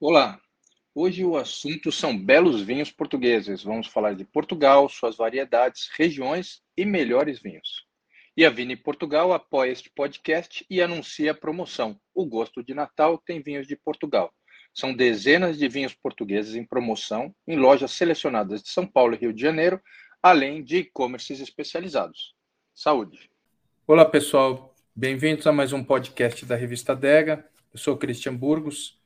Olá, hoje o assunto são belos vinhos portugueses. Vamos falar de Portugal, suas variedades, regiões e melhores vinhos. E a Vini Portugal apoia este podcast e anuncia a promoção. O Gosto de Natal tem vinhos de Portugal. São dezenas de vinhos portugueses em promoção em lojas selecionadas de São Paulo e Rio de Janeiro, além de e-commerces especializados. Saúde! Olá, pessoal. Bem-vindos a mais um podcast da Revista Dega. Eu sou Christian Burgos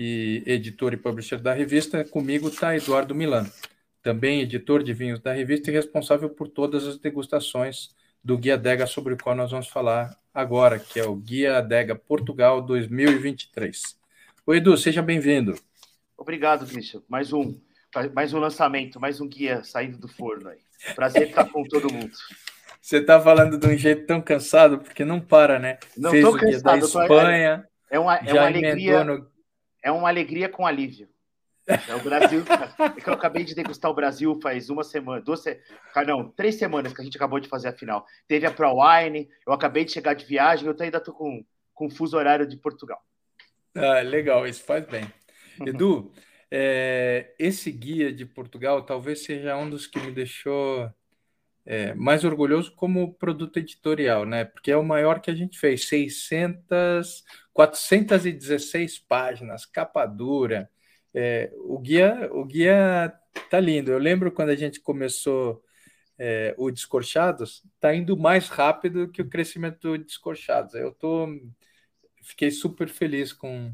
e editor e publisher da revista. Comigo está Eduardo Milan, também editor de vinhos da revista e responsável por todas as degustações do Guia Adega, sobre o qual nós vamos falar agora, que é o Guia Adega Portugal 2023. Oi, Edu, seja bem-vindo. Obrigado, Christian. Mais um, mais um lançamento, mais um guia saindo do forno aí. Prazer estar com todo mundo. Você está falando de um jeito tão cansado, porque não para, né? Não Fez o cansado, guia da Espanha, é uma, é uma alegria. No é uma alegria com alívio. É o Brasil. é que eu acabei de degustar o Brasil faz uma semana, duas não, três semanas que a gente acabou de fazer a final. Teve a Pro Wine, eu acabei de chegar de viagem, eu ainda estou com, com fuso horário de Portugal. Ah, legal, isso faz bem. Edu, é, esse guia de Portugal talvez seja um dos que me deixou é, mais orgulhoso como produto editorial, né? Porque é o maior que a gente fez, 600, 416 páginas, capa dura. É, o guia, o guia tá lindo. Eu lembro quando a gente começou é, o Descorchados, tá indo mais rápido que o crescimento do Descorchados. Eu tô, fiquei super feliz com.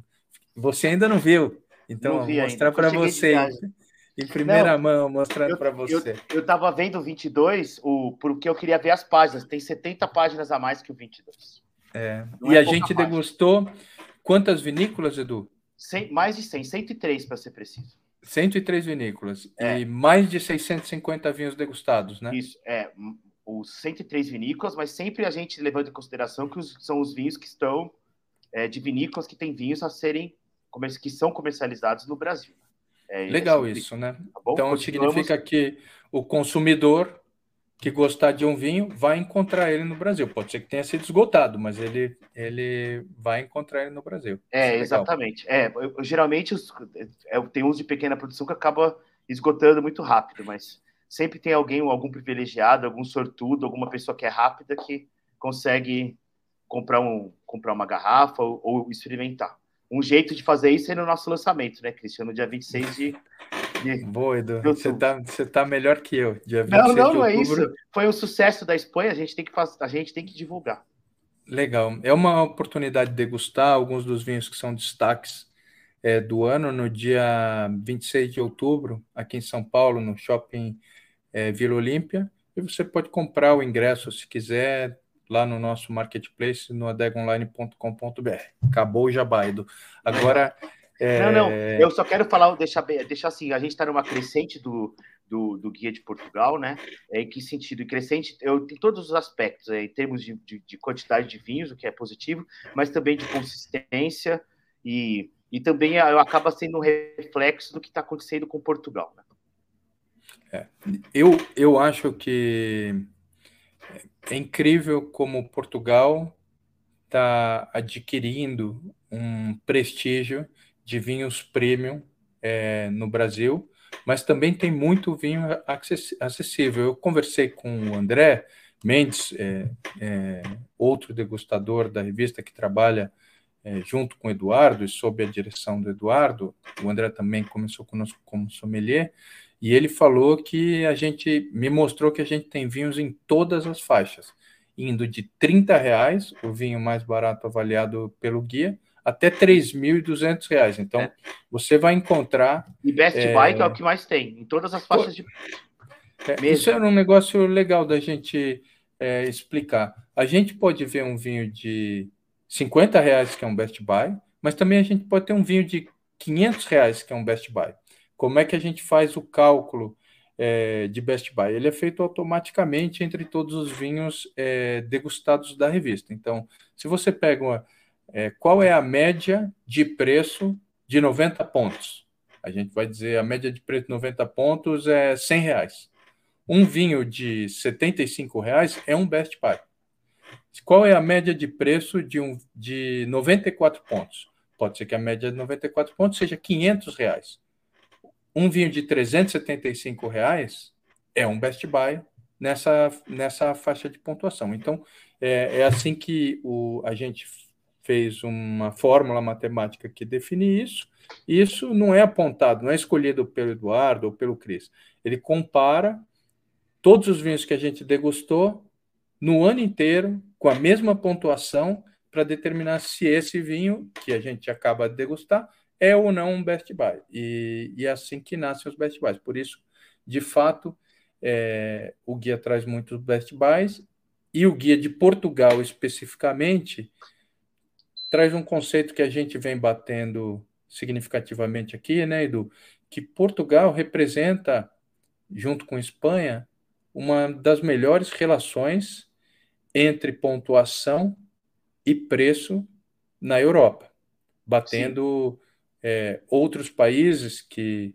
Você ainda não viu? Então, não vou mostrar para você em primeira não, mão, mostrando para você. Eu estava vendo o 22, o, porque eu queria ver as páginas. Tem 70 páginas a mais que o 22. É. e é a gente página. degustou quantas vinícolas, Edu? 100, mais de 100, 103 para ser preciso. 103 vinícolas é. e mais de 650 vinhos degustados, né? Isso, é. Os 103 vinícolas, mas sempre a gente levando em consideração que os, são os vinhos que estão é, de vinícolas que têm vinhos a serem que são comercializados no Brasil. É, Legal isso, né? Tá então significa que o consumidor que gostar de um vinho vai encontrar ele no Brasil. Pode ser que tenha sido esgotado, mas ele, ele vai encontrar ele no Brasil. É, é exatamente. É, eu, geralmente os, é, tem uns de pequena produção que acaba esgotando muito rápido, mas sempre tem alguém, algum privilegiado, algum sortudo, alguma pessoa que é rápida que consegue comprar, um, comprar uma garrafa ou, ou experimentar um jeito de fazer isso é no nosso lançamento, né, Cristiano? No dia 26 de. de Boa, Edu. Você tá, você tá melhor que eu. Dia 26 não, não, de não é isso. Foi um sucesso da Espanha, a gente tem que, faz... a gente tem que divulgar. Legal. É uma oportunidade de degustar alguns dos vinhos que são destaques é, do ano, no dia 26 de outubro, aqui em São Paulo, no shopping é, Vila Olímpia. E você pode comprar o ingresso se quiser, lá no nosso marketplace, no adegonline.com.br. Acabou o jabaido. Agora. É... Não, não, eu só quero falar, deixar, deixar assim, a gente está numa crescente do, do, do, Guia de Portugal, né? É, em que sentido? Crescente eu, em todos os aspectos, é, em termos de, de, de, quantidade de vinhos, o que é positivo, mas também de consistência e, e também acaba sendo um reflexo do que está acontecendo com Portugal. Né? É, eu, eu acho que é incrível como Portugal está adquirindo um prestígio de vinhos premium é, no Brasil, mas também tem muito vinho acessível. Eu conversei com o André Mendes, é, é, outro degustador da revista que trabalha é, junto com o Eduardo e sob a direção do Eduardo. O André também começou conosco como sommelier. E ele falou que a gente me mostrou que a gente tem vinhos em todas as faixas, indo de 30 reais, o vinho mais barato avaliado pelo guia, até 3.200 reais. Então, é. você vai encontrar. E Best é... Buy, que é o que mais tem, em todas as faixas de. É, isso era um negócio legal da gente é, explicar. A gente pode ver um vinho de 50 reais, que é um Best Buy, mas também a gente pode ter um vinho de 500 reais, que é um Best Buy. Como é que a gente faz o cálculo é, de Best Buy? Ele é feito automaticamente entre todos os vinhos é, degustados da revista. Então, se você pega uma, é, qual é a média de preço de 90 pontos? A gente vai dizer a média de preço de 90 pontos é 100 reais. Um vinho de 75 reais é um Best Buy. Qual é a média de preço de, um, de 94 pontos? Pode ser que a média de 94 pontos seja 500 reais. Um vinho de 375 reais é um best buy nessa, nessa faixa de pontuação. Então, é, é assim que o, a gente fez uma fórmula matemática que define isso. Isso não é apontado, não é escolhido pelo Eduardo ou pelo Cris. Ele compara todos os vinhos que a gente degustou no ano inteiro com a mesma pontuação para determinar se esse vinho que a gente acaba de degustar é ou não um best buy. E, e é assim que nascem os best buys. Por isso, de fato, é, o guia traz muitos best buys e o guia de Portugal especificamente traz um conceito que a gente vem batendo significativamente aqui, né, Edu? Que Portugal representa, junto com Espanha, uma das melhores relações entre pontuação e preço na Europa, batendo é, outros países que,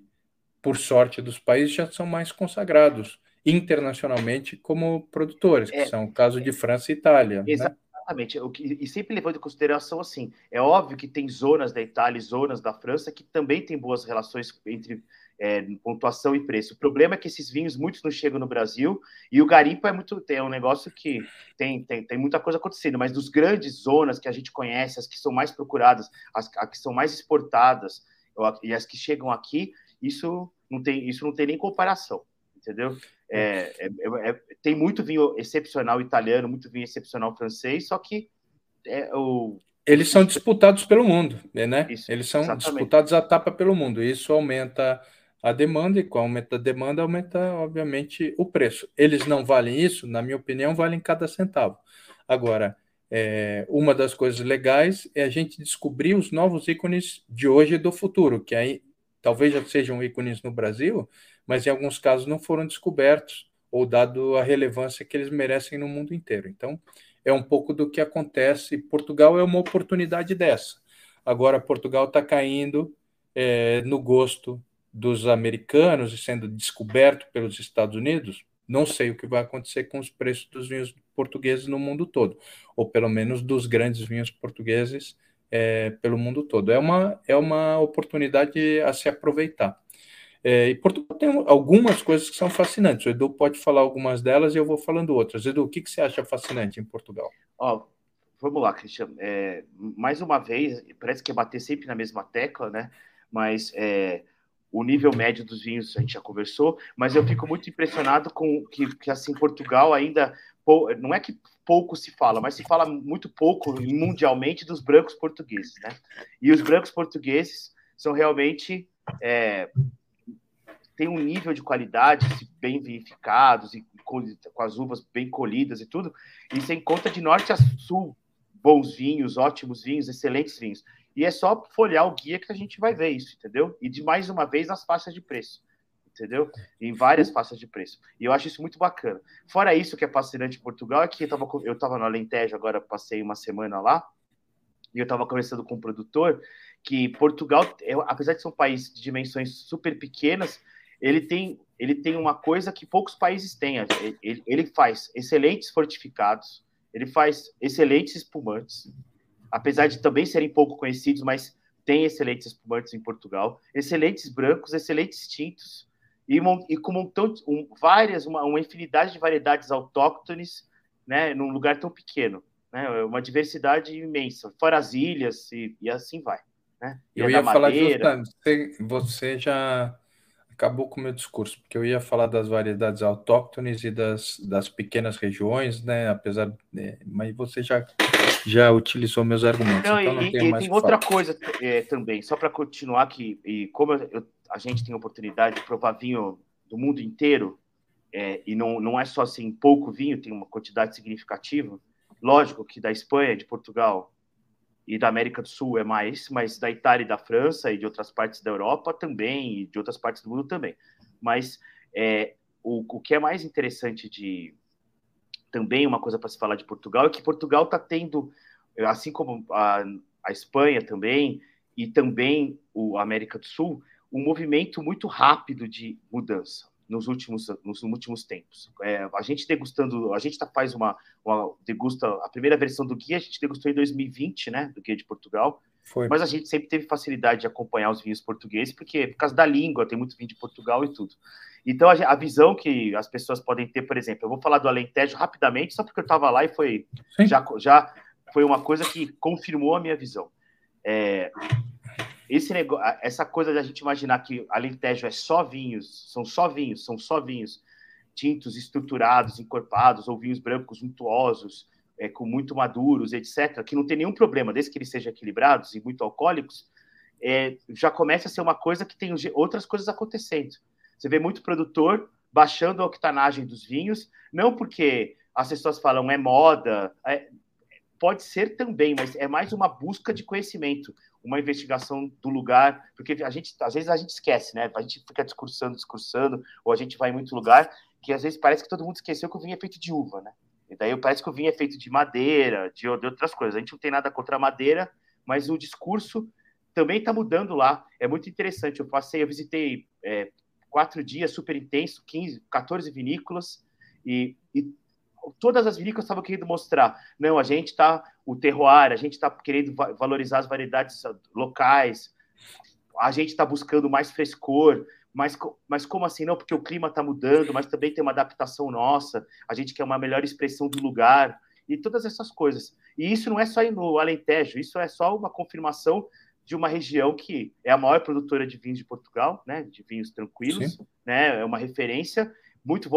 por sorte dos países, já são mais consagrados internacionalmente como produtores, que é, são o caso de França e Itália. Né? Exatamente. Né? E sempre levando em consideração assim, é óbvio que tem zonas da Itália e zonas da França que também têm boas relações entre é, pontuação e preço. O problema é que esses vinhos, muitos não chegam no Brasil, e o garimpo é muito. Tem um negócio que tem, tem, tem muita coisa acontecendo, mas dos grandes zonas que a gente conhece, as que são mais procuradas, as, as que são mais exportadas e as que chegam aqui, isso não tem, isso não tem nem comparação, entendeu? É, é, é, é tem muito vinho excepcional italiano, muito vinho excepcional francês, só que é, o, eles são disputados pelo mundo, né? Isso, Eles são exatamente. disputados a tapa pelo mundo. Isso aumenta a demanda, e com o aumento da demanda, aumenta, obviamente, o preço. Eles não valem isso, na minha opinião, valem cada centavo. Agora, é, uma das coisas legais é a gente descobrir os novos ícones de hoje e do futuro, que aí talvez já sejam ícones no Brasil, mas em alguns casos não foram descobertos ou dado a relevância que eles merecem no mundo inteiro. Então, é um pouco do que acontece. Portugal é uma oportunidade dessa. Agora, Portugal está caindo é, no gosto dos americanos e sendo descoberto pelos Estados Unidos, não sei o que vai acontecer com os preços dos vinhos portugueses no mundo todo, ou pelo menos dos grandes vinhos portugueses é, pelo mundo todo. É uma, é uma oportunidade a se aproveitar. É, e Portugal tem algumas coisas que são fascinantes. O Edu pode falar algumas delas e eu vou falando outras. Edu, o que, que você acha fascinante em Portugal? Ó, vamos lá, Cristian. É, mais uma vez, parece que é bater sempre na mesma tecla, né? Mas é, o nível médio dos vinhos a gente já conversou, mas eu fico muito impressionado com que, que assim Portugal ainda não é que pouco se fala, mas se fala muito pouco mundialmente dos brancos portugueses, né? E os brancos portugueses são realmente é, têm um nível de qualidade bem verificados e com, as uvas bem colhidas e tudo, e você encontra de norte a sul bons vinhos, ótimos vinhos, excelentes vinhos. E é só folhear o guia que a gente vai ver isso, entendeu? E de mais uma vez nas faixas de preço, entendeu? Em várias faixas de preço. E eu acho isso muito bacana. Fora isso, que é fascinante em Portugal, é que eu estava eu tava no Alentejo, agora passei uma semana lá, e eu estava conversando com um produtor, que Portugal, é, apesar de ser um país de dimensões super pequenas, ele tem, ele tem uma coisa que poucos países têm. Ele, ele faz excelentes fortificados, ele faz excelentes espumantes, apesar de também serem pouco conhecidos, mas tem excelentes espumantes em Portugal, excelentes brancos, excelentes tintos, e, e com um, um, várias, uma, uma, infinidade de variedades autóctones, né, num lugar tão pequeno, né, é uma diversidade imensa, fora as ilhas e, e assim vai. Né? Eu ia falar justamente, você, você já acabou com o meu discurso, porque eu ia falar das variedades autóctones e das, das pequenas regiões, né? Apesar, de, mas você já já utilizou meus argumentos. Não, então não e, e tem outra coisa é, também, só para continuar que e como eu, a gente tem a oportunidade de provar vinho do mundo inteiro é, e não, não é só assim pouco vinho, tem uma quantidade significativa. Lógico que da Espanha, de Portugal, e da América do Sul é mais, mas da Itália e da França e de outras partes da Europa também, e de outras partes do mundo também. Mas é, o, o que é mais interessante de também uma coisa para se falar de Portugal é que Portugal está tendo, assim como a, a Espanha também, e também o América do Sul, um movimento muito rápido de mudança nos últimos, nos últimos tempos. É, a gente degustando, a gente tá, faz uma, uma, degusta, a primeira versão do guia a gente degustou em 2020, né, do guia de Portugal, Foi. Mas a gente sempre teve facilidade de acompanhar os vinhos portugueses, porque por causa da língua, tem muito vinho de Portugal e tudo. Então, a, visão que as pessoas podem ter, por exemplo, eu vou falar do Alentejo rapidamente, só porque eu estava lá e foi já, já foi uma coisa que confirmou a minha visão. É, esse negócio, essa coisa da gente imaginar que Alentejo é só vinhos, são só vinhos, são só vinhos tintos, estruturados, encorpados, ou vinhos brancos untuosos, é, com muito maduros, etc., que não tem nenhum problema, desde que eles sejam equilibrados e muito alcoólicos, é, já começa a ser uma coisa que tem outras coisas acontecendo. Você vê muito produtor baixando a octanagem dos vinhos, não porque as pessoas falam é moda, é, pode ser também, mas é mais uma busca de conhecimento, uma investigação do lugar, porque a gente às vezes a gente esquece, né? A gente fica discursando, discursando, ou a gente vai em muito lugar que às vezes parece que todo mundo esqueceu que o vinho é feito de uva, né? E daí parece que o vinho é feito de madeira, de, de outras coisas. A gente não tem nada contra a madeira, mas o discurso também está mudando lá. É muito interessante. Eu passei, eu visitei é, quatro dias super intenso, 15, 14 vinícolas, e, e todas as vinícolas estavam querendo mostrar, não, a gente está, o terroir, a gente está querendo valorizar as variedades locais, a gente está buscando mais frescor, mas, mas como assim? Não, porque o clima está mudando, mas também tem uma adaptação nossa, a gente quer uma melhor expressão do lugar, e todas essas coisas. E isso não é só no Alentejo, isso é só uma confirmação de uma região que é a maior produtora de vinhos de Portugal, né, de vinhos tranquilos, Sim. né, é uma referência muito,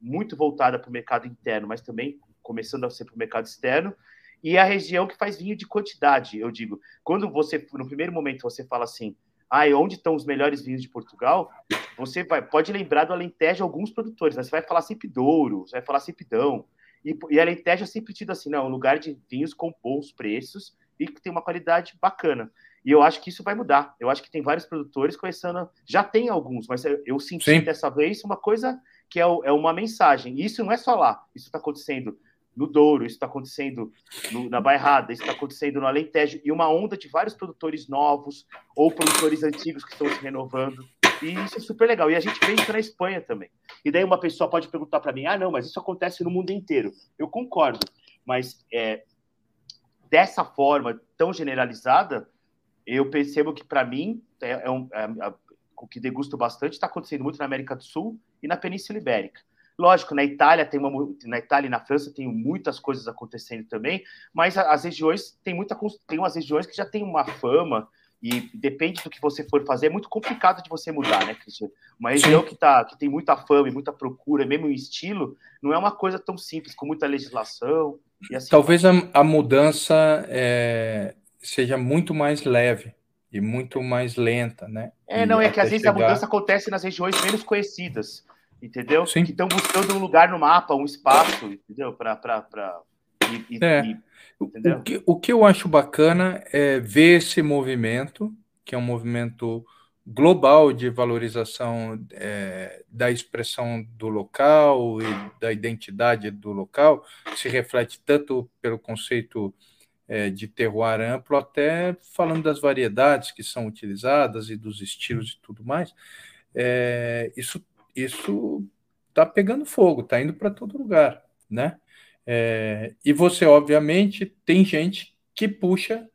muito voltada para o mercado interno, mas também começando a ser para o mercado externo, e é a região que faz vinho de quantidade, eu digo. Quando você, no primeiro momento, você fala assim, ah, onde estão os melhores vinhos de Portugal? Você vai, pode lembrar do Alentejo alguns produtores, né? Você vai falar sempre Douro, você vai falar sempre Dão. E, e Alentejo é sempre tido assim, não, um lugar de vinhos com bons preços e que tem uma qualidade bacana. E eu acho que isso vai mudar. Eu acho que tem vários produtores começando. Já tem alguns, mas eu senti Sim. dessa vez uma coisa que é, é uma mensagem. E isso não é só lá. Isso está acontecendo no Douro, isso está acontecendo no, na Bairrada, isso está acontecendo no Alentejo, e uma onda de vários produtores novos ou produtores antigos que estão se renovando. E isso é super legal. E a gente vê isso na Espanha também. E daí uma pessoa pode perguntar para mim: ah, não, mas isso acontece no mundo inteiro. Eu concordo, mas é, dessa forma tão generalizada, eu percebo que para mim é, é, um, é, é, o que degusto bastante está acontecendo muito na América do Sul e na Península Ibérica. Lógico, na Itália tem uma, na Itália e na França tem muitas coisas acontecendo também, mas as regiões tem muita tem umas regiões que já tem uma fama e depende do que você for fazer, é muito complicado de você mudar, né, Cristian? Uma região que, tá, que tem muita fama e muita procura, mesmo em estilo, não é uma coisa tão simples, com muita legislação. Assim Talvez a, a mudança é, seja muito mais leve e muito mais lenta, né? É, não, é que às vezes chegar... a mudança acontece nas regiões menos conhecidas entendeu? Sim. Que estão buscando um lugar no mapa, um espaço, entendeu? Para. É. O, que, o que eu acho bacana é ver esse movimento, que é um movimento global de valorização é, da expressão do local e da identidade do local, se reflete tanto pelo conceito é, de terroir amplo, até falando das variedades que são utilizadas e dos estilos e tudo mais. É, isso isso está pegando fogo, está indo para todo lugar, né? É, e você, obviamente, tem gente que puxa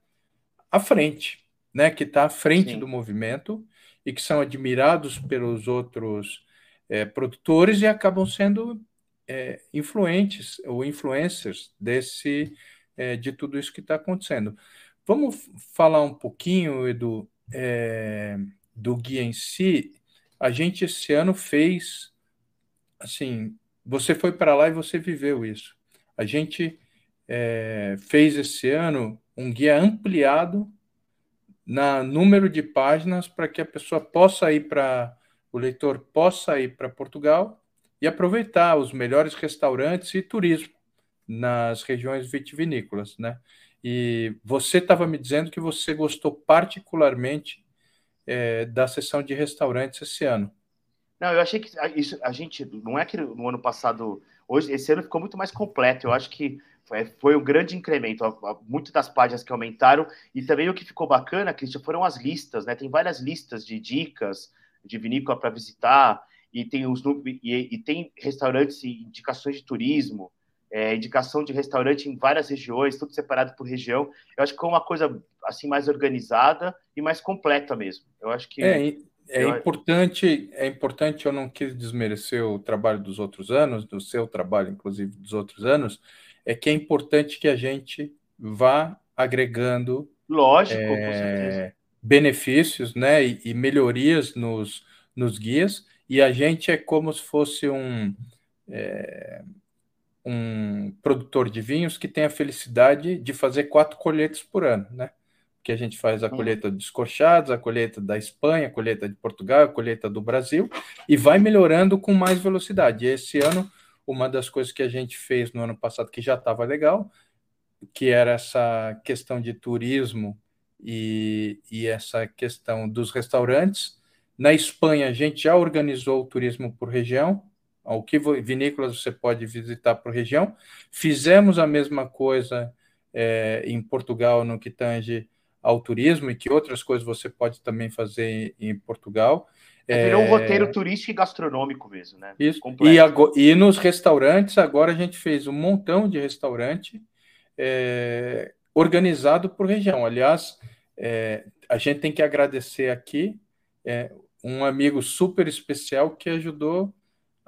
à frente, né? Que está à frente Sim. do movimento e que são admirados pelos outros é, produtores e acabam sendo é, influentes ou influencers desse é, de tudo isso que está acontecendo. Vamos falar um pouquinho, Edu, é, do guia em si a gente esse ano fez assim, você foi para lá e você viveu isso. A gente é, fez esse ano um guia ampliado na número de páginas para que a pessoa possa ir para o leitor possa ir para Portugal e aproveitar os melhores restaurantes e turismo nas regiões vitivinícolas, né? E você estava me dizendo que você gostou particularmente é, da sessão de restaurantes esse ano. Não, eu achei que isso a gente não é que no ano passado, hoje esse ano ficou muito mais completo. Eu acho que foi, foi um grande incremento, muitas das páginas que aumentaram e também o que ficou bacana, Cristian, foram as listas, né? Tem várias listas de dicas de vinícola para visitar e tem os e, e tem restaurantes e indicações de turismo é, indicação de restaurante em várias regiões, tudo separado por região. Eu acho que é uma coisa assim mais organizada e mais completa mesmo. Eu acho que é, é eu... importante. É importante. Eu não quis desmerecer o trabalho dos outros anos, do seu trabalho, inclusive dos outros anos. É que é importante que a gente vá agregando, lógico, é, benefícios, né, e, e melhorias nos, nos guias. E a gente é como se fosse um é, um produtor de vinhos que tem a felicidade de fazer quatro colheitas por ano, né? Que a gente faz a uhum. colheita dos corchados, a colheita da Espanha, a colheita de Portugal, a colheita do Brasil, e vai melhorando com mais velocidade. E esse ano, uma das coisas que a gente fez no ano passado que já estava legal, que era essa questão de turismo e, e essa questão dos restaurantes. Na Espanha, a gente já organizou o turismo por região, o que vinícolas você pode visitar por região. Fizemos a mesma coisa é, em Portugal no que tange ao turismo e que outras coisas você pode também fazer em, Portugal. É, virou um é, roteiro turístico e gastronômico mesmo, né? Isso. E, agora, e, nos restaurantes, agora a gente fez um montão de restaurante é, organizado por região. Aliás, é, a gente tem que agradecer aqui é, um amigo super especial que ajudou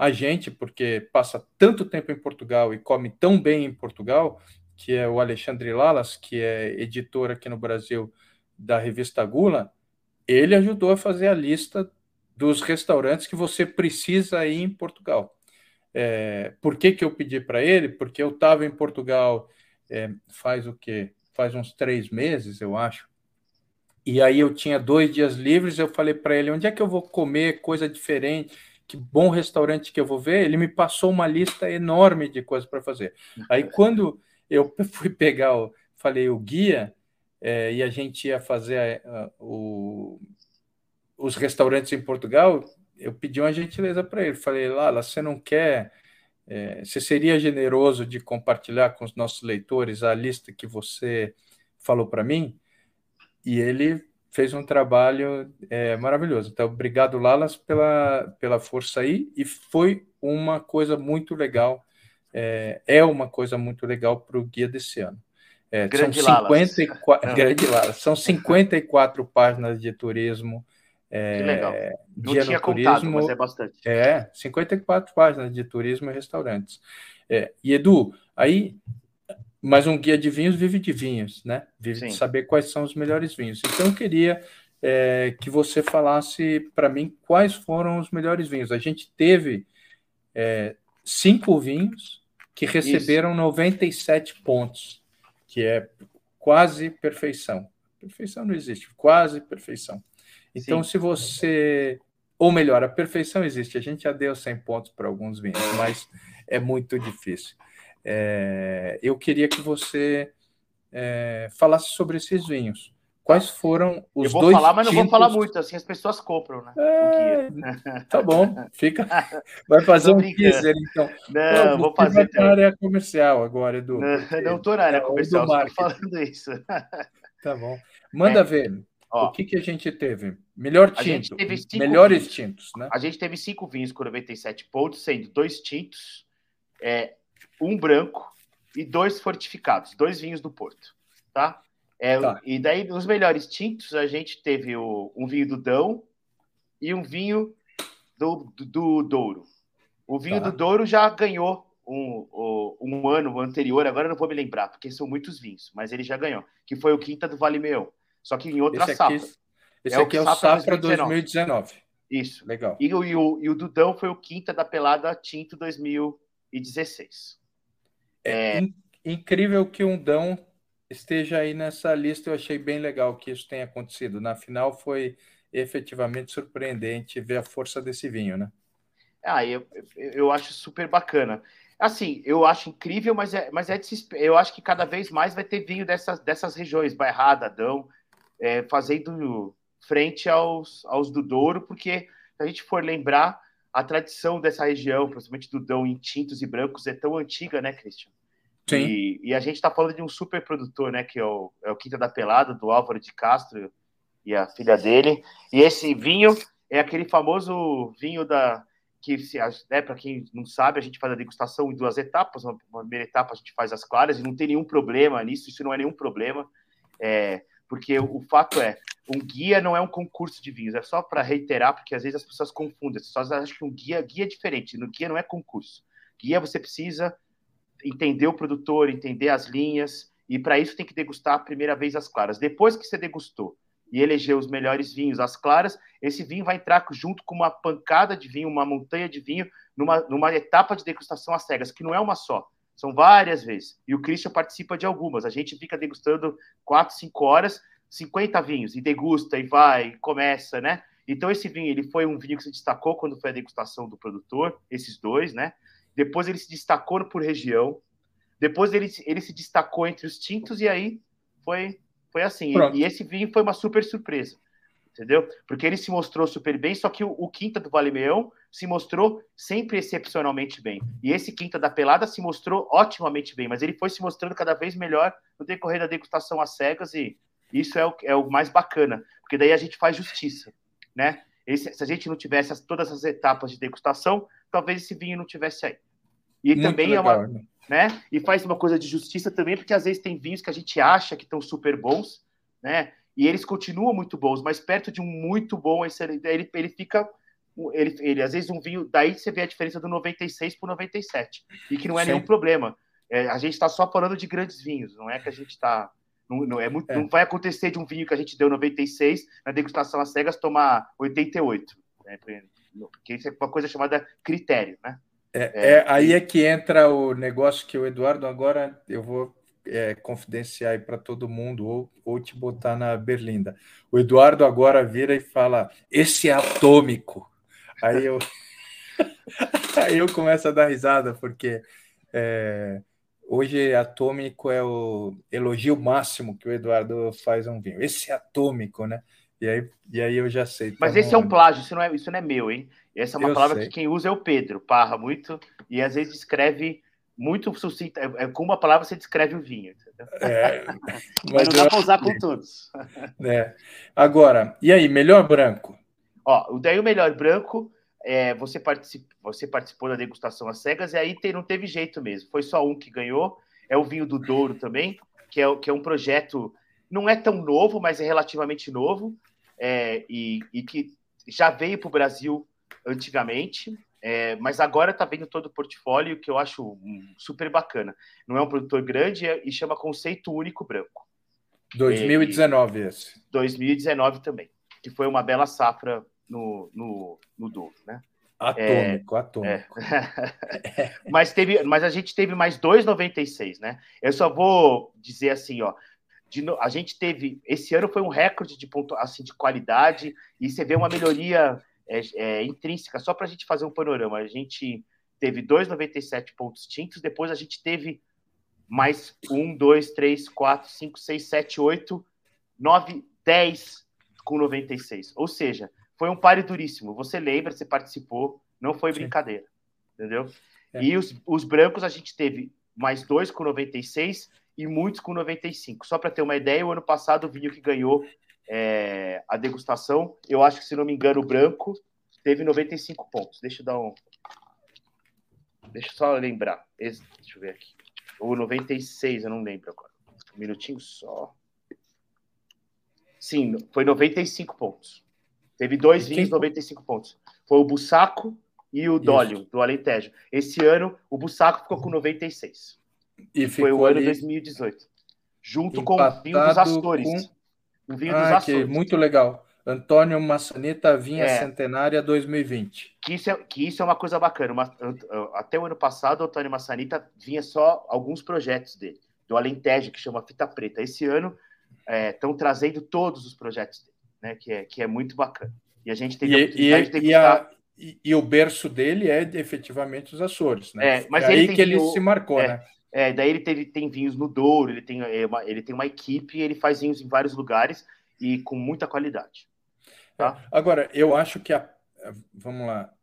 a gente, porque passa tanto tempo em Portugal e come tão bem em Portugal, que é o Alexandre Lalas, que é editor aqui no Brasil da revista Gula, ele ajudou a fazer a lista dos restaurantes que você precisa ir em Portugal. É, por que, que eu pedi para ele? Porque eu estava em Portugal é, faz o quê? Faz uns três meses, eu acho. E aí eu tinha dois dias livres, eu falei para ele, onde é que eu vou comer coisa diferente? Que bom restaurante que eu vou ver, ele me passou uma lista enorme de coisas para fazer. Aí quando eu fui pegar, o, falei o guia é, e a gente ia fazer a, o, os restaurantes em Portugal, eu pedi uma gentileza para ele. Falei, Lala, você não quer, é, você seria generoso de compartilhar com os nossos leitores a lista que você falou para mim? E ele fez um trabalho é, maravilhoso. Então, obrigado, Lalas, pela, pela força aí. E foi uma coisa muito legal, é, é uma coisa muito legal para o guia desse ano. É, grande são 54, Lalas. grande Lalas. São 54 páginas de turismo. É, que legal. Não tinha turismo, contado, mas é bastante. É, 54 páginas de turismo e restaurantes. É, e Edu, aí mas um guia de vinhos vive de vinhos, né? Vive Sim. de saber quais são os melhores vinhos. Então, eu queria é, que você falasse para mim quais foram os melhores vinhos. A gente teve é, cinco vinhos que receberam Isso. 97 pontos, que é quase perfeição. Perfeição não existe, quase perfeição. Então, Sim. se você. Ou melhor, a perfeição existe. A gente já deu 100 pontos para alguns vinhos, mas é muito difícil. É, eu queria que você é, falasse sobre esses vinhos. Quais foram os dois? Eu vou dois falar, mas não vou falar muito, assim as pessoas compram, né? É, tá bom, fica. Vai fazer um teaser, então. Não, Pô, vou fazer. Vai área comercial agora, Edu. Não, estou na área é, comercial, estou falando isso. Tá bom. Manda é. ver. Ó, o que, que a gente teve? Melhor tinto. Melhores vinhos. tintos, né? A gente teve cinco vinhos com 97 pontos, sendo dois tintos, é, um branco e dois fortificados, dois vinhos do Porto, tá? É, tá. E daí, nos melhores tintos, a gente teve o, um vinho do Dão e um vinho do, do, do Douro. O vinho tá. do Douro já ganhou um, um, ano anterior, agora não vou me lembrar, porque são muitos vinhos, mas ele já ganhou, que foi o Quinta do Vale Meão, só que em outra esse safra. Aqui, esse é aqui é o Safra 2019. 2019. Isso. Legal. E, e, e, o, e o Dudão foi o Quinta da Pelada Tinto 2016. É, é incrível que um Dão esteja aí nessa lista. Eu achei bem legal que isso tenha acontecido. Na final foi efetivamente surpreendente ver a força desse vinho, né? Ah, eu, eu acho super bacana. Assim, eu acho incrível, mas é, mas é de, eu acho que cada vez mais vai ter vinho dessas, dessas regiões, Bairrada, Dão, é, fazendo frente aos, aos do Douro, porque se a gente for lembrar, a tradição dessa região, principalmente do Dão em tintos e brancos, é tão antiga, né, Christian? Sim. E, e a gente está falando de um super produtor, né, que é o, é o Quinta da Pelada, do Álvaro de Castro e a filha dele. E esse vinho é aquele famoso vinho da que se né, para quem não sabe, a gente faz a degustação em duas etapas. Uma, primeira etapa a gente faz as claras e não tem nenhum problema nisso, isso não é nenhum problema, é, porque o, fato é, um guia não é um concurso de vinhos, é só para reiterar, porque às vezes as pessoas confundem, as pessoas acham que um guia, guia é diferente, no guia não é concurso. Guia você precisa entender o produtor, entender as linhas, e para isso tem que degustar a primeira vez as claras. Depois que você degustou e eleger os melhores vinhos, as claras, esse vinho vai entrar junto com uma pancada de vinho, uma montanha de vinho, numa, numa etapa de degustação às cegas, que não é uma só, são várias vezes. E o Christian participa de algumas. A gente fica degustando 4, 5 horas, 50 vinhos, e degusta, e vai, e começa, né? Então, esse vinho, ele foi um vinho que se destacou quando foi a degustação do produtor, esses dois, né? Depois ele se destacou por região. Depois ele, ele se destacou entre os tintos, e aí foi foi assim. Pronto. E esse vinho foi uma super surpresa. Entendeu? Porque ele se mostrou super bem, só que o, o Quinta do Vale Meão se mostrou sempre excepcionalmente bem. E esse Quinta da Pelada se mostrou otimamente bem, mas ele foi se mostrando cada vez melhor no decorrer da degustação às cegas, e isso é o, é o mais bacana, porque daí a gente faz justiça, né? Esse, se a gente não tivesse as, todas as etapas de degustação, talvez esse vinho não tivesse aí. E Muito também legal, é uma. Né? né? E faz uma coisa de justiça também, porque às vezes tem vinhos que a gente acha que estão super bons, né? E eles continuam muito bons, mas perto de um muito bom, ele, ele fica. Ele, ele, às vezes, um vinho. Daí você vê a diferença do 96 para o 97, e que não é Sim. nenhum problema. É, a gente está só falando de grandes vinhos, não é que a gente está. Não, não, é muito, é. não vai acontecer de um vinho que a gente deu 96 na degustação às cegas tomar 88, né? porque isso é uma coisa chamada critério, né? É, é, é, aí é que entra o negócio que o Eduardo agora eu vou é, confidenciar aí para todo mundo ou, ou te botar na berlinda. O Eduardo agora vira e fala: esse é atômico. Aí eu aí eu começo a dar risada porque é, hoje atômico é o elogio máximo que o Eduardo faz a um vinho. Esse é atômico, né? E aí, e aí eu já sei. Mas esse é um plágio, isso não é, isso não é meu, hein? Essa é uma eu palavra sei. que quem usa é o Pedro, parra muito, e às vezes descreve muito sucinta. É, é, com uma palavra você descreve o vinho. É, mas, mas não dá para usar com todos. É. Agora, e aí, melhor branco? Ó, daí o melhor branco, é, você, particip, você participou da degustação às cegas, e aí te, não teve jeito mesmo. Foi só um que ganhou. É o vinho do Douro também, que é, que é um projeto, não é tão novo, mas é relativamente novo, é, e, e que já veio para o Brasil antigamente, é, mas agora está vendo todo o portfólio, que eu acho super bacana. Não é um produtor grande é, e chama Conceito Único Branco. 2019 e, esse. 2019 também, que foi uma bela safra no, no, no Douro, né? Atômico, é, atômico. É. mas, teve, mas a gente teve mais 2,96, né? Eu só vou dizer assim, ó. De, a gente teve. Esse ano foi um recorde de ponto, assim, de qualidade, e você vê uma melhoria é, é intrínseca, só para a gente fazer um panorama. A gente teve 2,97 pontos tintos, depois a gente teve mais 1, 2, 3, 4, 5, 6, 7, 8, 9, 10 com 96. Ou seja, foi um pare duríssimo. Você lembra, você participou, não foi brincadeira. Sim. Entendeu? É. E os, os brancos a gente teve mais dois com 96 e muitos com 95. Só para ter uma ideia, o ano passado o vinho que ganhou é, a degustação. Eu acho que, se não me engano, o branco teve 95 pontos. Deixa eu dar um. Deixa eu só lembrar. Deixa eu ver aqui. O 96, eu não lembro agora. Um minutinho só. Sim, foi 95 pontos. Teve dois vinhos, 95 pontos. Foi o Bussaco e o Dólio, do Alentejo. Esse ano, o Bussaco ficou com 96. E foi o ano 2018. Junto com o vinho dos Astores. Com o vinho ah, dos Açores. muito legal. Antônio Maçanita Vinha é, Centenária 2020. Que isso, é, que isso é uma coisa bacana. Uma, até o ano passado, o Antônio Maçanita vinha só alguns projetos dele, do Alentejo, que chama Fita Preta. Esse ano estão é, trazendo todos os projetos dele, né, que, é, que é muito bacana. E a gente tem e, e, e, a, e, o berço dele é efetivamente os Açores, né? É, mas é aí que ele se marcou, é, né? É, daí ele teve, tem vinhos no Douro, ele tem, é, uma, ele tem uma equipe, ele faz vinhos em vários lugares e com muita qualidade. Tá? É, agora, eu acho que a, vamos lá,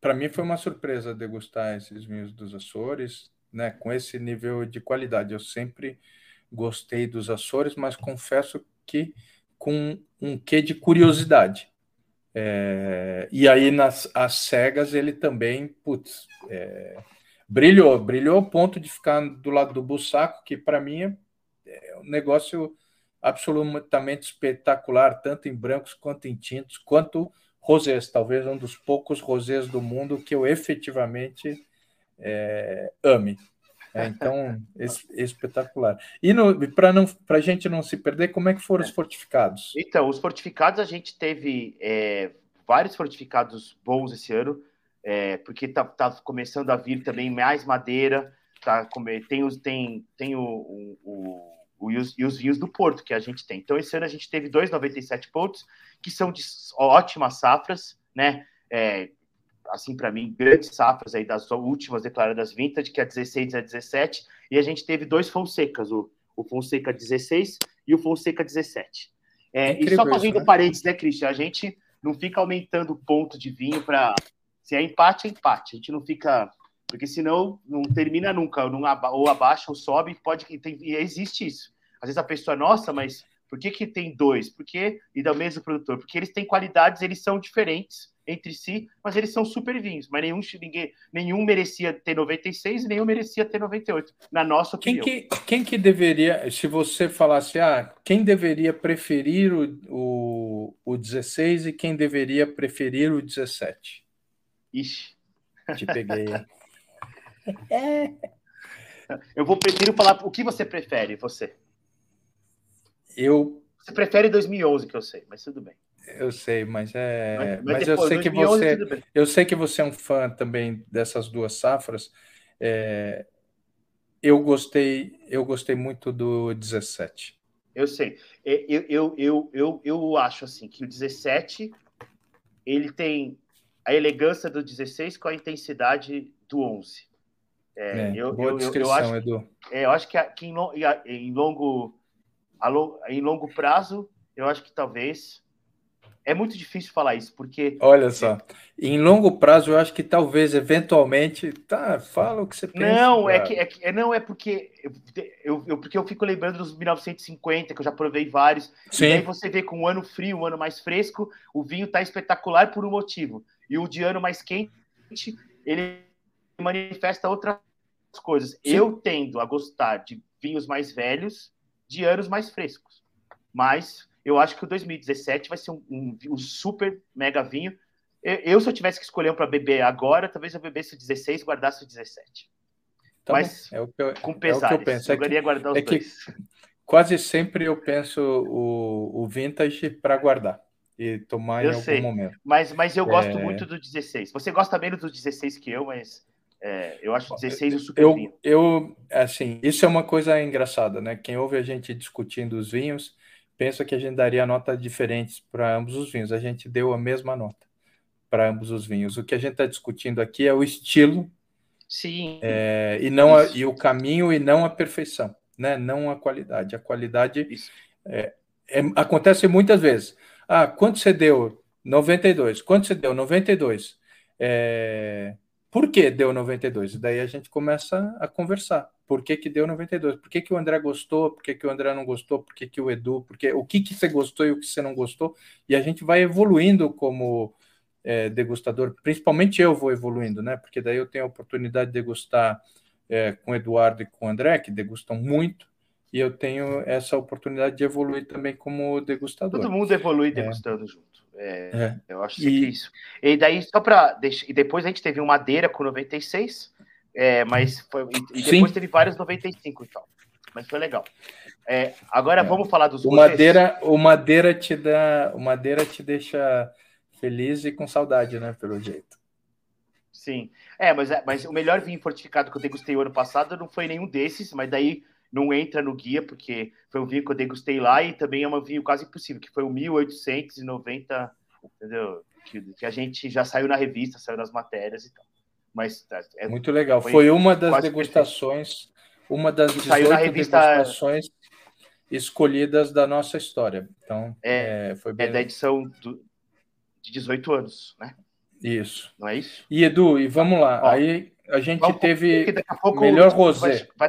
para mim foi uma surpresa degustar esses vinhos dos Açores, né, com esse nível de qualidade. Eu sempre gostei dos Açores, mas confesso que com um quê de curiosidade. É, e aí nas as cegas ele também, putz, é, brilhou, brilhou ao ponto de ficar do lado do Bussaco, que para mim é, é um negócio absolutamente espetacular, tanto em brancos quanto em tintos, quanto rosés, talvez um dos poucos rosés do mundo que eu efetivamente é, ame. É, então, es, espetacular. E para a gente não se perder, como é que foram os fortificados? Então, os fortificados a gente teve é, vários fortificados bons esse ano, é, porque tá, tá, começando a vir também mais madeira, tá, tem, os, tem, tem o, o, o, e, os, e, os, vinhos do Porto que a gente tem. Então, esse ano a gente teve 2,97 pontos, que são de ótimas safras, né? É, assim, para mim, grandes safras aí das últimas declaradas vintage, que é 16 a 17, e a gente teve dois Fonsecas, o, o Fonseca 16 e o Fonseca 17. É, é e só fazendo né? parênteses, né, Christian? A gente não fica aumentando o ponto de vinho para. Se é empate, é empate. A gente não fica. Porque senão não termina nunca, não, ou abaixa ou sobe, pode. Tem, e existe isso. Às vezes a pessoa, nossa, mas por que, que tem dois? Porque, e da mesmo produtor? Porque eles têm qualidades, eles são diferentes entre si, mas eles são super vinhos. Mas nenhum, ninguém, nenhum merecia ter 96 e nenhum merecia ter 98, na nossa opinião. Quem que, quem que deveria, se você falasse, ah, quem deveria preferir o, o, o 16 e quem deveria preferir o 17? Ixi. Te peguei. é. Eu vou prefiro falar o que você prefere, você. Eu. Você prefere 2011, que eu sei, mas tudo bem. Eu sei, mas é. Mas, mas, mas eu sei que você. Eu sei que você é um fã também dessas duas safras. É, eu gostei, eu gostei muito do 17. Eu sei. Eu, eu, eu, eu, eu acho assim que o 17 ele tem a elegância do 16 com a intensidade do 11. É, é, eu, boa eu, descrição, eu, acho, Edu. É, eu acho que, que em, em, longo, em longo prazo, eu acho que talvez é muito difícil falar isso, porque. Olha só, em longo prazo, eu acho que talvez, eventualmente. Tá, fala o que você pensa. Não, é que, é que, não é porque eu, eu, porque eu fico lembrando dos 1950, que eu já provei vários. Sim. E aí você vê com um ano frio, um ano mais fresco, o vinho tá espetacular por um motivo. E o de ano mais quente, ele manifesta outras coisas. Sim. Eu tendo a gostar de vinhos mais velhos, de anos mais frescos. Mas eu acho que o 2017 vai ser um, um, um super mega vinho. Eu, eu, se eu tivesse que escolher um para beber agora, talvez eu bebesse o 16 e guardasse o 17. Tá Mas é o que eu, com pesares. É eu penso. É guardar os é dois. Quase sempre eu penso o, o vintage para guardar e tomar eu em sei, algum momento. Mas, mas eu gosto é... muito do 16. Você gosta menos do 16 que eu, mas é, eu acho o 16 o super eu, vinho. Eu, assim, isso é uma coisa engraçada, né? Quem ouve a gente discutindo os vinhos pensa que a gente daria nota diferentes para ambos os vinhos. A gente deu a mesma nota para ambos os vinhos. O que a gente está discutindo aqui é o estilo Sim. É, e não a, e o caminho e não a perfeição, né? Não a qualidade. A qualidade é, é, acontece muitas vezes. Ah, quanto você deu? 92. Quanto você deu? 92. É, por que deu 92? Daí a gente começa a conversar. Por que, que deu 92? Por que, que o André gostou? Por que, que o André não gostou? Por que, que o Edu? Porque, o que, que você gostou e o que você não gostou? E a gente vai evoluindo como é, degustador. Principalmente eu vou evoluindo, né? Porque daí eu tenho a oportunidade de degustar é, com o Eduardo e com o André, que degustam muito, e eu tenho essa oportunidade de evoluir também como degustador. Todo mundo evolui é. degustando é. junto. É, é. Eu acho que e... isso. E daí, só para. E depois a gente teve um Madeira com 96, é, mas foi, e, depois Sim. teve vários 95 e tal. Mas foi legal. É, agora é. vamos falar dos o Madeira, o Madeira te dá, o Madeira te deixa feliz e com saudade, né, pelo jeito. Sim. É, mas, é, mas o melhor vinho fortificado que eu degustei o ano passado não foi nenhum desses, mas daí não entra no guia, porque foi um vinho que eu degustei lá e também é um vinho quase impossível, que foi o 1890, entendeu? Que, que, a gente já saiu na revista, saiu nas matérias e tal. Mas é, é Muito legal. Foi, foi uma das degustações, perfeito. uma das 18 saiu na revista, degustações escolhidas da nossa história. Então, é, é foi bem... É da edição do, de 18 anos, né? Isso. Não é isso? E Edu, e vamos lá. Ó, Aí a gente teve melhor rosé. Vai, vai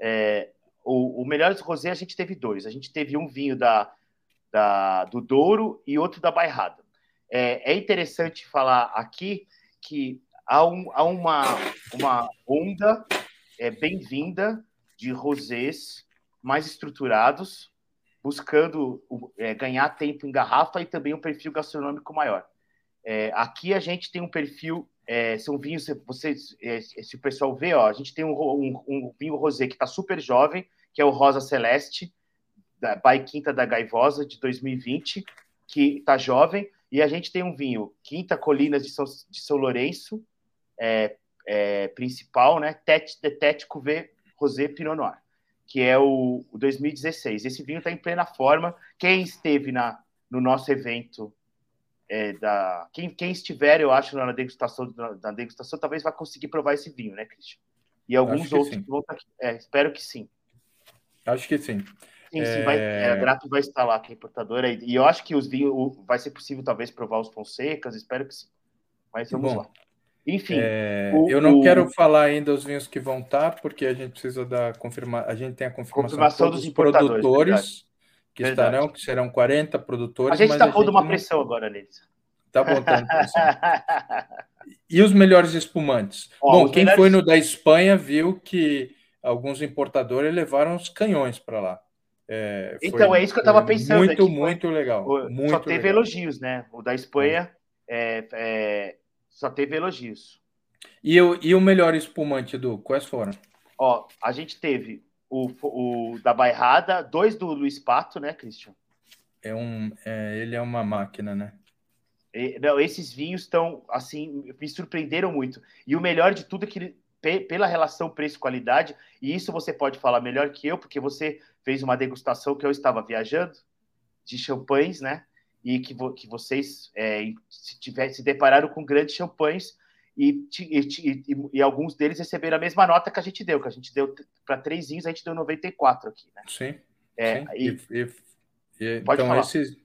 é, o, o Melhores Rosé a gente teve dois. A gente teve um vinho da, da, do Douro e outro da Bairrada. é, é interessante falar aqui que há, um, há uma, uma onda é, bem-vinda de rosés mais estruturados, buscando é, ganhar tempo em garrafa e também um perfil gastronômico maior. É, aqui a gente tem um perfil, é, são vinhos, vocês, é, se o pessoal vê, ó, a gente tem um, um, um vinho rosé que está super jovem, que é o Rosa Celeste, da By Quinta da Gaivosa, de 2020, que está jovem, e a gente tem um vinho Quinta Colinas de São, de São Lourenço, é, é, principal, né? Tete Tete Cuvée Rosé Pinot Noir, que é o, o 2016. Esse vinho está em plena forma. Quem esteve na, no nosso evento é, da quem, quem, estiver, eu acho, na degustação, na, degustação, talvez vá conseguir provar esse vinho, né, Christian? E alguns outros sim. vão estar aqui. É, espero que sim. Acho que sim. Sim, sim, vai, é, a Grato vai estar lá, que é importadora, e eu acho que os vinhos vai ser possível talvez provar os Fonsecas, espero que sim. Mas vamos Bom, lá. Enfim. É, o, eu não o... quero falar ainda os vinhos que vão estar, porque a gente precisa da confirma... a gente tem a confirmação, confirmação dos produtores que verdade. estarão, que serão 40 produtores. A gente está pondo uma não... pressão agora neles. Tá botando pressão. e os melhores espumantes? Ó, Bom, quem melhores... foi no da Espanha viu que alguns importadores levaram os canhões para lá. É, então, é isso que eu estava pensando. Muito, aqui, muito foi... legal. Muito só teve legal. elogios, né? O da Espanha é, é, só teve elogios. E, o, e o melhor espumante, do Quais foram? Ó, a gente teve o, o da Bairrada, dois do Luiz Pato, né, Christian? É um, é, ele é uma máquina, né? E, não, esses vinhos estão, assim, me surpreenderam muito. E o melhor de tudo é que pela relação preço-qualidade, e isso você pode falar melhor que eu, porque você fez uma degustação que eu estava viajando de champanhes, né? E que, vo que vocês é, se, tiver, se depararam com grandes champanhes e, e, e, e, alguns deles receberam a mesma nota que a gente deu, que a gente deu para três vinhos, a gente deu 94 aqui, né? Sim. É, sim. E, pode então, falar. esses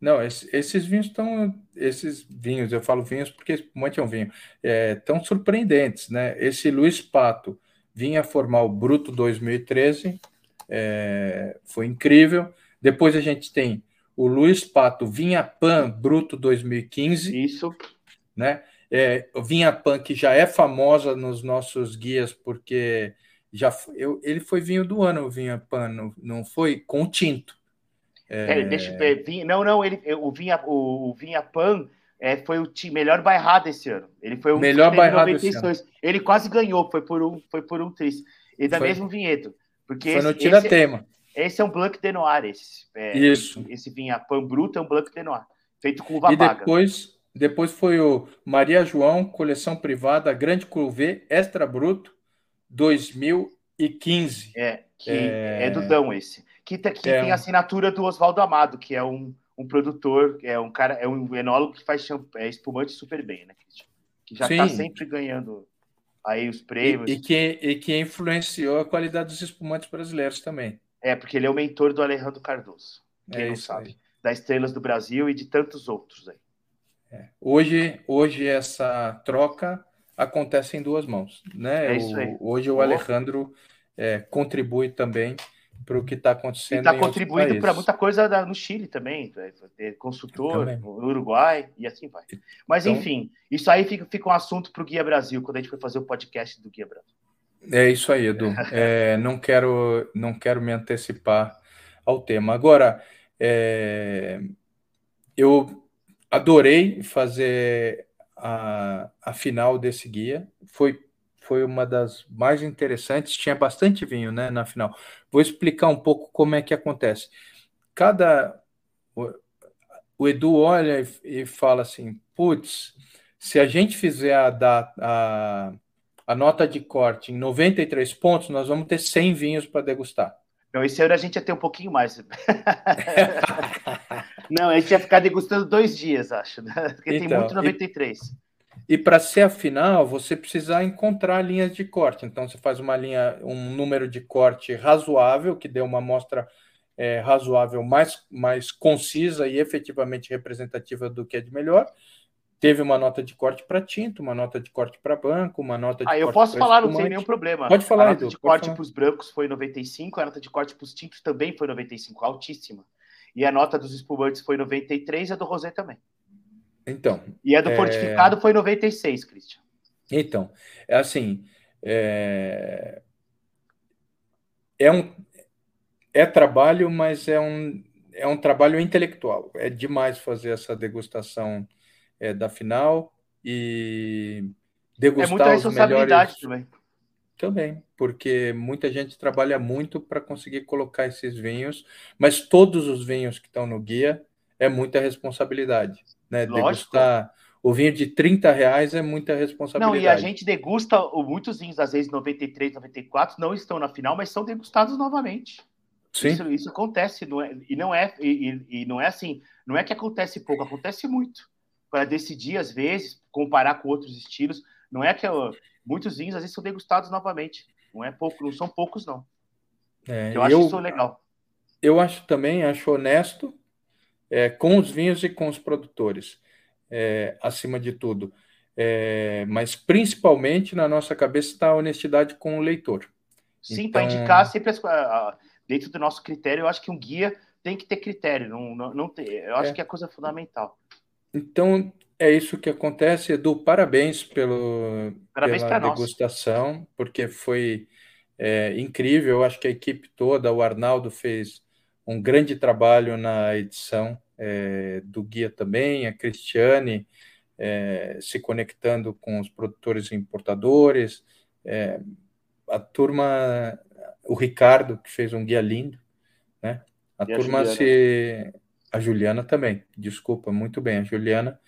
não, esses vinhos estão. Esses vinhos, eu falo vinhos porque espumante é um vinho, é, tão surpreendentes, né? Esse Luiz Pato vinha formar o Bruto 2013, é, foi incrível. Depois a gente tem o Luiz Pato Vinha Pan Bruto 2015. Isso. Né? É, Vinha Pan, que já é famosa nos nossos guias, porque já eu, ele foi vinho do ano, o Vinha Pan, não, não foi? Com tinto. É... deixa, é, não, não, ele, o Vinha, o, o Vinha Pan é, foi o time, melhor bairrado esse ano. Ele foi o melhor bairrado Ele quase ganhou, foi por um, foi por um tris. E da foi. mesmo vinhedo. Porque foi esse, no tira-tema. Esse, esse, é um Blanc de Noir, esse. É, Isso. Esse Vinha Pan Bruto é um Blanc de Noir, feito com uva E depois, depois foi o Maria João, coleção privada, Grande Cuvée, Extra Bruto, 2015. É, que é, é do Dão esse que, tá, que é. tem a assinatura do Oswaldo Amado, que é um, um produtor, é um cara, é um enólogo que faz é, espumante super bem, né? Que já está sempre ganhando aí os prêmios. E, e, que, e que influenciou a qualidade dos espumantes brasileiros também. É, porque ele é o mentor do Alejandro Cardoso, quem é não sabe. Aí. Da Estrelas do Brasil e de tantos outros aí. É. Hoje, hoje essa troca acontece em duas mãos, né? É. O, hoje o Alejandro é, contribui também para o que está acontecendo. Está contribuindo para muita coisa da, no Chile também, é, consultor, também. no Uruguai e assim vai. Mas então, enfim, isso aí fica, fica um assunto para o Guia Brasil, quando a gente for fazer o podcast do Guia Brasil. É isso aí, Edu. É, não, quero, não quero me antecipar ao tema. Agora, é, eu adorei fazer a, a final desse guia. Foi foi uma das mais interessantes. Tinha bastante vinho, né, na final. Vou explicar um pouco como é que acontece. Cada o, o Edu olha e, e fala assim: putz, se a gente fizer a, a, a nota de corte em 93 pontos, nós vamos ter 100 vinhos para degustar. Não, esse ano a gente ia ter um pouquinho mais. Não, a gente ia ficar degustando dois dias, acho, né? porque então, tem muito 93. E... E para ser a final, você precisa encontrar linhas de corte. Então, você faz uma linha, um número de corte razoável, que dê uma amostra é, razoável, mais, mais concisa e efetivamente representativa do que é de melhor. Teve uma nota de corte para tinta, uma nota de corte para banco, uma nota de ah, corte eu posso falar, não tem nenhum problema. Pode falar, A nota Edu, de corte para os brancos foi 95, a nota de corte para os tintos também foi 95, altíssima. E a nota dos espumantes foi 93 e a do rosé também. Então. E a do é... fortificado foi 96, Christian. Então, é assim. É, é um é trabalho, mas é um, é um trabalho intelectual. É demais fazer essa degustação é, da final e degustar é muita responsabilidade melhores... também. Também, porque muita gente trabalha muito para conseguir colocar esses vinhos, mas todos os vinhos que estão no guia é muita responsabilidade. Né? Degustar o vinho de 30 reais é muita responsabilidade. Não, e a gente degusta muitos vinhos, às vezes 93, 94, não estão na final, mas são degustados novamente. Sim. Isso, isso acontece, não é, e não é e, e, não é assim, não é que acontece pouco, acontece muito. Para decidir, às vezes, comparar com outros estilos, não é que eu, muitos vinhos às vezes são degustados novamente. Não é pouco, não são poucos, não. É, eu acho eu, isso legal. Eu acho também, acho honesto é, com os vinhos e com os produtores, é, acima de tudo. É, mas principalmente na nossa cabeça está a honestidade com o leitor. Sim, então... para indicar sempre as, dentro do nosso critério, eu acho que um guia tem que ter critério, não, não, não tem, eu acho é. que é coisa fundamental. Então, é isso que acontece. Edu, parabéns pelo, parabéns pela degustação, nós. porque foi é, incrível. Eu acho que a equipe toda, o Arnaldo fez um grande trabalho na edição é, do guia também, a Cristiane é, se conectando com os produtores e importadores, é, a turma o Ricardo, que fez um guia lindo, né? A e turma a se. A Juliana também, desculpa, muito bem, a Juliana,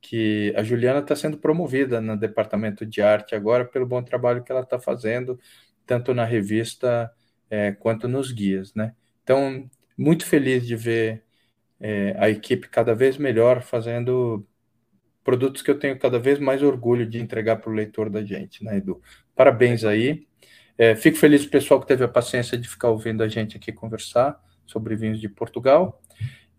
que a Juliana está sendo promovida no departamento de arte agora pelo bom trabalho que ela está fazendo, tanto na revista é, quanto nos guias, né? Então, muito feliz de ver é, a equipe cada vez melhor fazendo produtos que eu tenho cada vez mais orgulho de entregar para o leitor da gente, né, Edu? Parabéns aí. É, fico feliz o pessoal que teve a paciência de ficar ouvindo a gente aqui conversar sobre vinhos de Portugal.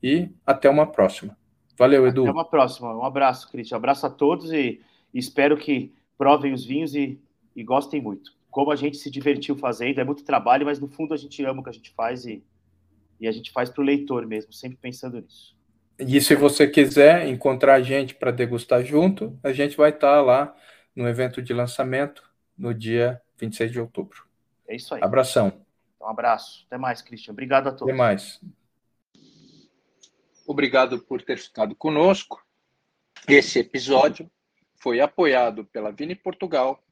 E até uma próxima. Valeu, Edu. Até uma próxima. Um abraço, Cristian. Um abraço a todos e espero que provem os vinhos e, e gostem muito. Como a gente se divertiu fazendo, é muito trabalho, mas no fundo a gente ama o que a gente faz e, e a gente faz para o leitor mesmo, sempre pensando nisso. E se você quiser encontrar a gente para degustar junto, a gente vai estar tá lá no evento de lançamento no dia 26 de outubro. É isso aí. Abração. Um abraço. Até mais, Christian. Obrigado a todos. Até mais. Obrigado por ter ficado conosco. Esse episódio foi apoiado pela Vini Portugal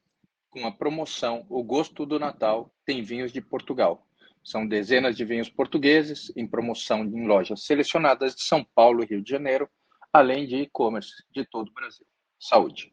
com a promoção O Gosto do Natal tem vinhos de Portugal. São dezenas de vinhos portugueses em promoção em lojas selecionadas de São Paulo e Rio de Janeiro, além de e-commerce de todo o Brasil. Saúde!